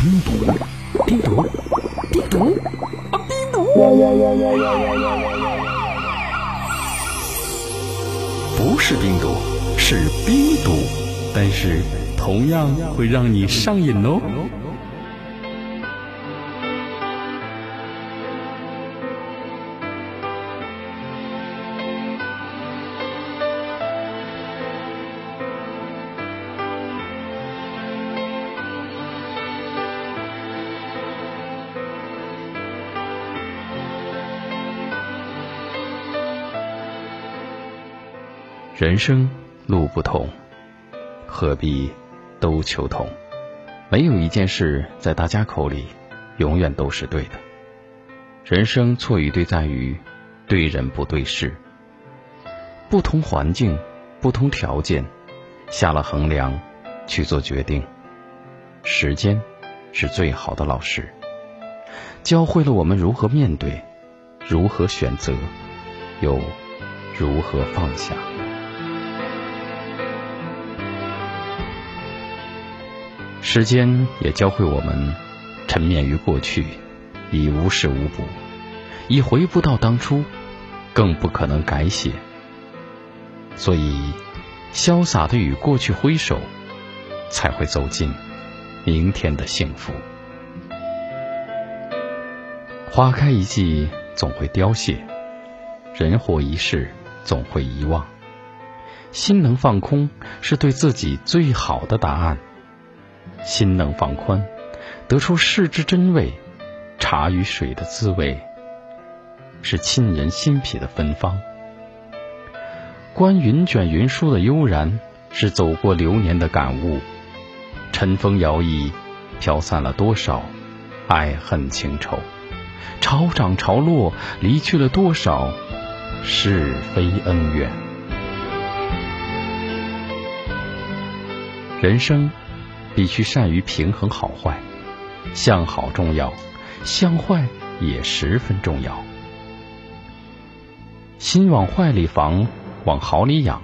冰毒，冰毒，冰毒，啊，冰毒！不是冰毒，是冰毒，但是同样会让你上瘾哦。人生路不同，何必都求同？没有一件事在大家口里永远都是对的。人生错与对在于对人不对事。不同环境、不同条件，下了衡量去做决定。时间是最好的老师，教会了我们如何面对，如何选择，又如何放下。时间也教会我们，沉湎于过去，已无事无补，已回不到当初，更不可能改写。所以，潇洒的与过去挥手，才会走进明天的幸福。花开一季，总会凋谢；人活一世，总会遗忘。心能放空，是对自己最好的答案。心能放宽，得出世之真味；茶与水的滋味，是沁人心脾的芬芳。观云卷云舒的悠然，是走过流年的感悟。晨风摇曳，飘散了多少爱恨情仇；潮涨潮落，离去了多少是非恩怨。人生。必须善于平衡好坏，向好重要，向坏也十分重要。心往坏里防，往好里养；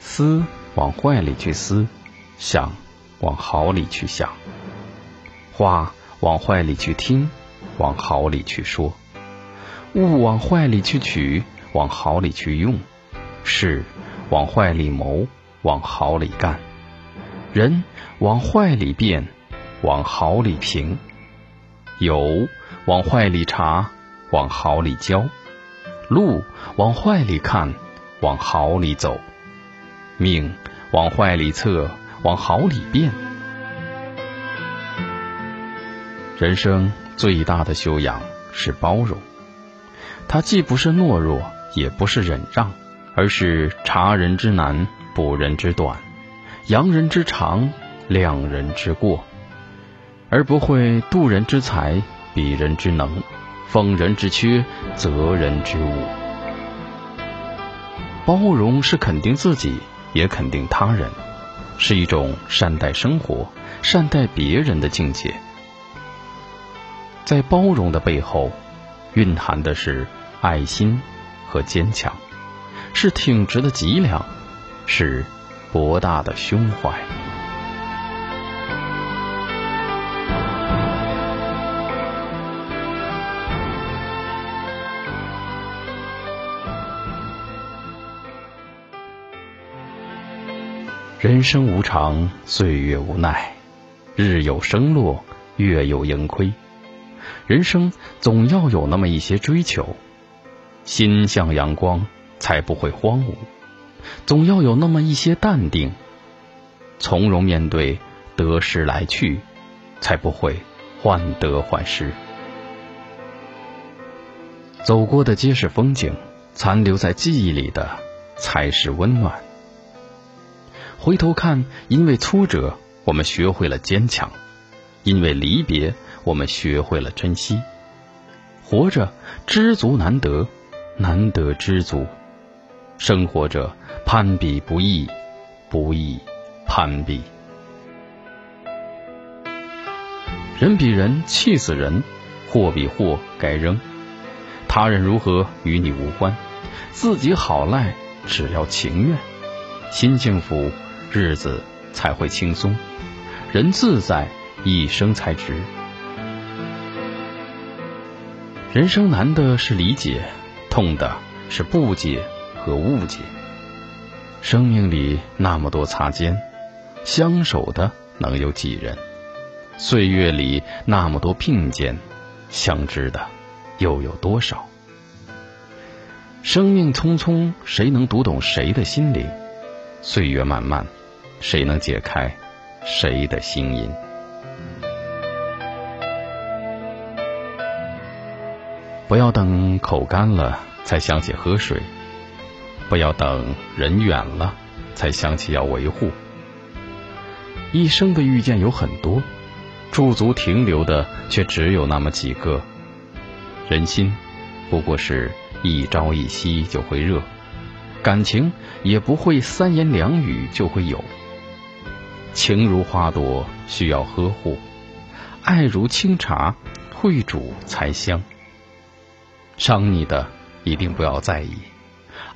思往坏里去思，想往好里去想；话往坏里去听，往好里去说；物往坏里去取，往好里去用；事往坏里谋，往好里干。人往坏里变，往好里平；友往坏里查，往好里交；路往坏里看，往好里走；命往坏里测，往好里变。人生最大的修养是包容，它既不是懦弱，也不是忍让，而是察人之难，补人之短。扬人之长，量人之过，而不会度人之才，比人之能，奉人之缺，责人之误。包容是肯定自己，也肯定他人，是一种善待生活、善待别人的境界。在包容的背后，蕴含的是爱心和坚强，是挺直的脊梁，是。博大的胸怀。人生无常，岁月无奈，日有升落，月有盈亏。人生总要有那么一些追求，心向阳光，才不会荒芜。总要有那么一些淡定，从容面对得失来去，才不会患得患失。走过的皆是风景，残留在记忆里的才是温暖。回头看，因为挫折，我们学会了坚强；因为离别，我们学会了珍惜。活着，知足难得，难得知足。生活着，攀比不易，不易攀比。人比人气死人，货比货该扔。他人如何与你无关，自己好赖只要情愿。心幸福，日子才会轻松；人自在，一生才值。人生难的是理解，痛的是不解和误解。生命里那么多擦肩，相守的能有几人？岁月里那么多并肩，相知的又有多少？生命匆匆，谁能读懂谁的心灵？岁月漫漫，谁能解开谁的心音？不要等口干了才想起喝水，不要等人远了才想起要维护。一生的遇见有很多，驻足停留的却只有那么几个。人心不过是。一朝一夕就会热，感情也不会三言两语就会有。情如花朵，需要呵护；爱如清茶，会煮才香。伤你的一定不要在意，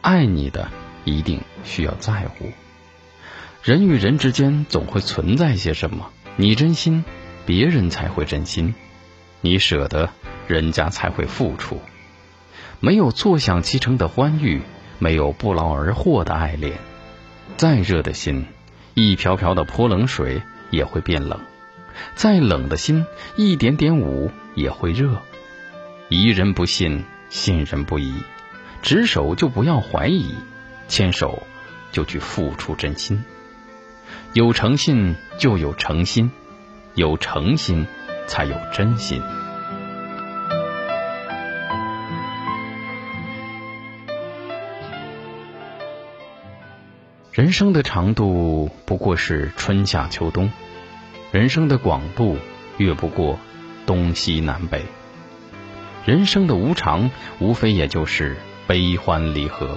爱你的一定需要在乎。人与人之间总会存在些什么，你真心，别人才会真心；你舍得，人家才会付出。没有坐享其成的欢愉，没有不劳而获的爱恋。再热的心，一瓢瓢的泼冷水也会变冷；再冷的心，一点点舞也会热。疑人不信，信人不疑。执手就不要怀疑，牵手就去付出真心。有诚信就有诚心，有诚心才有真心。人生的长度不过是春夏秋冬，人生的广度越不过东西南北，人生的无常无非也就是悲欢离合。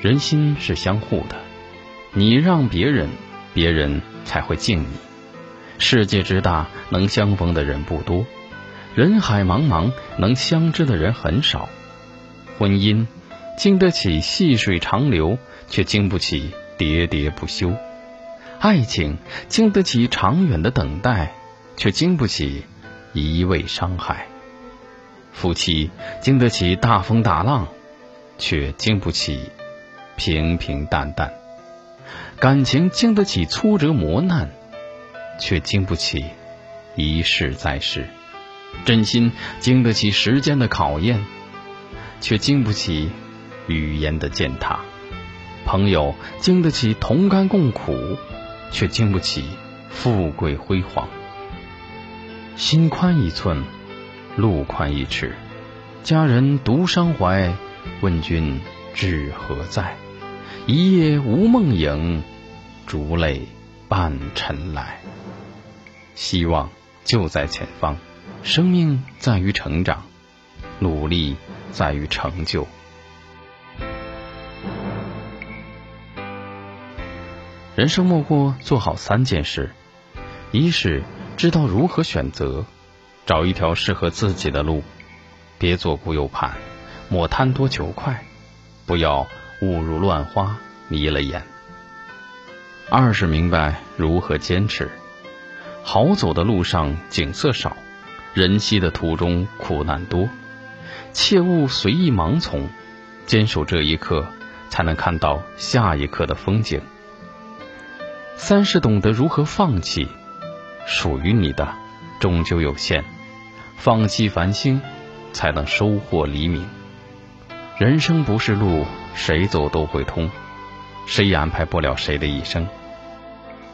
人心是相互的，你让别人，别人才会敬你。世界之大，能相逢的人不多；人海茫茫，能相知的人很少。婚姻。经得起细水长流，却经不起喋喋不休；爱情经得起长远的等待，却经不起一味伤害；夫妻经得起大风大浪，却经不起平平淡淡；感情经得起挫折磨难，却经不起一世再世；真心经得起时间的考验，却经不起。语言的践踏，朋友经得起同甘共苦，却经不起富贵辉煌。心宽一寸，路宽一尺。家人独伤怀，问君志何在？一夜无梦影，烛泪伴尘来。希望就在前方，生命在于成长，努力在于成就。人生莫过做好三件事：一是知道如何选择，找一条适合自己的路，别左顾右盼，莫贪多求快，不要误入乱花迷了眼；二是明白如何坚持，好走的路上景色少，人稀的途中苦难多，切勿随意盲从，坚守这一刻，才能看到下一刻的风景。三是懂得如何放弃，属于你的终究有限，放弃繁星，才能收获黎明。人生不是路，谁走都会通，谁也安排不了谁的一生。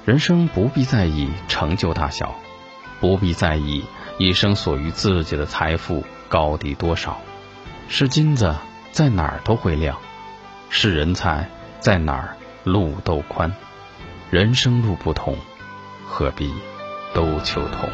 人生不必在意成就大小，不必在意一生所余自己的财富高低多少。是金子，在哪儿都会亮；是人才，在哪儿路都宽。人生路不同，何必都求同？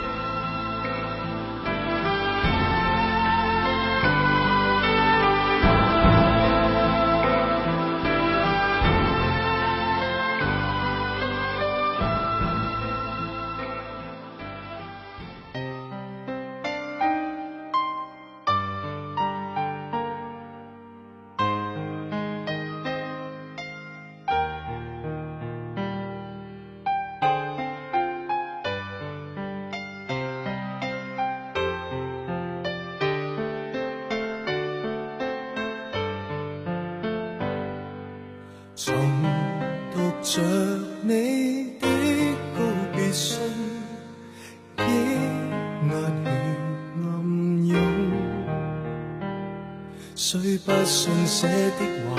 重读着你的告别信，抑压了暗涌。虽不信写的话，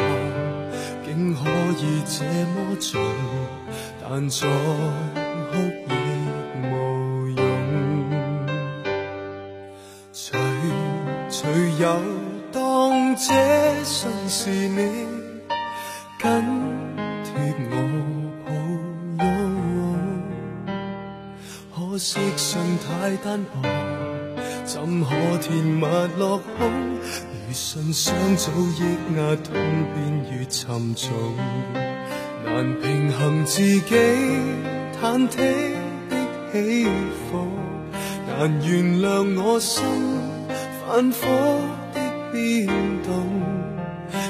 竟可以这么重，但在哭怎可填密落空？如信箱早抑压痛便越沉重，难平衡自己忐忑的起伏。难原谅我心反复的变动，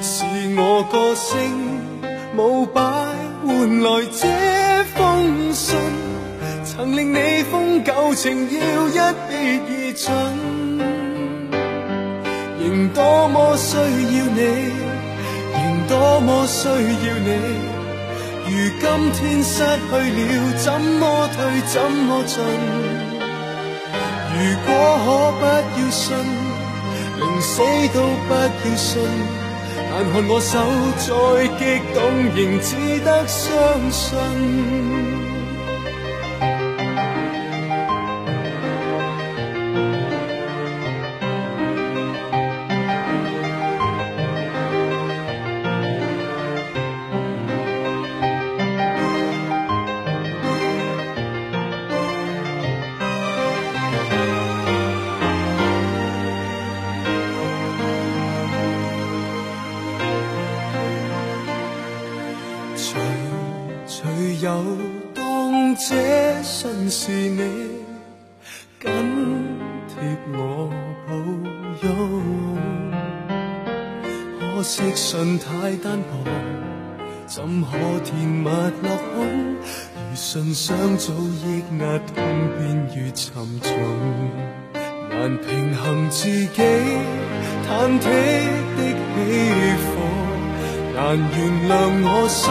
是我个性舞摆换来这封信，曾令你封旧情要一别而尽，仍多么需要你，仍多么需要你。如今天失去了，怎么退，怎么进？如果可不要信，宁死都不要信。但看我手再激动，仍只得相信。有当这信是你紧贴我抱拥，可惜信太单薄，怎可填密落空？如信箱早抑压痛便越沉重，难平衡自己忐忑的起伏。难原谅我心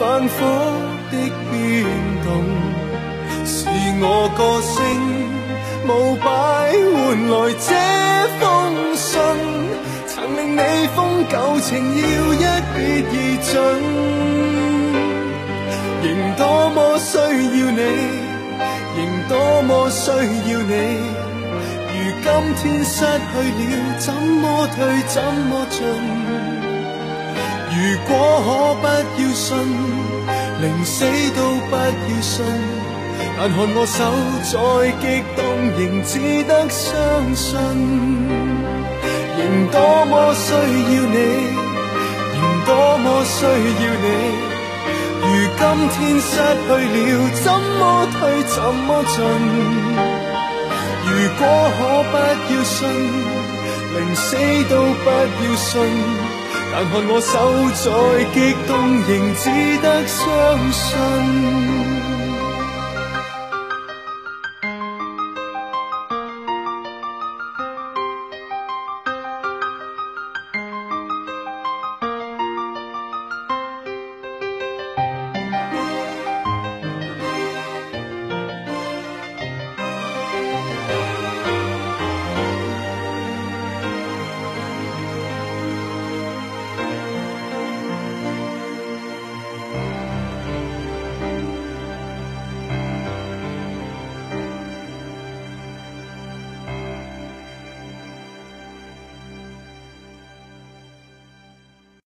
反复的变动，是我个性舞摆换来这封信，曾令你封旧情要一别而尽，仍多么需要你，仍多么需要你。如今天失去了，怎么退，怎么进？如果可不要信，宁死都不要信。但看我手再激动，仍只得相信。仍多么需要你，仍多么需要你。如今天失去了，怎么退，怎么进？如果可不要信，宁死都不要信。但看我手再激动，仍只得相信。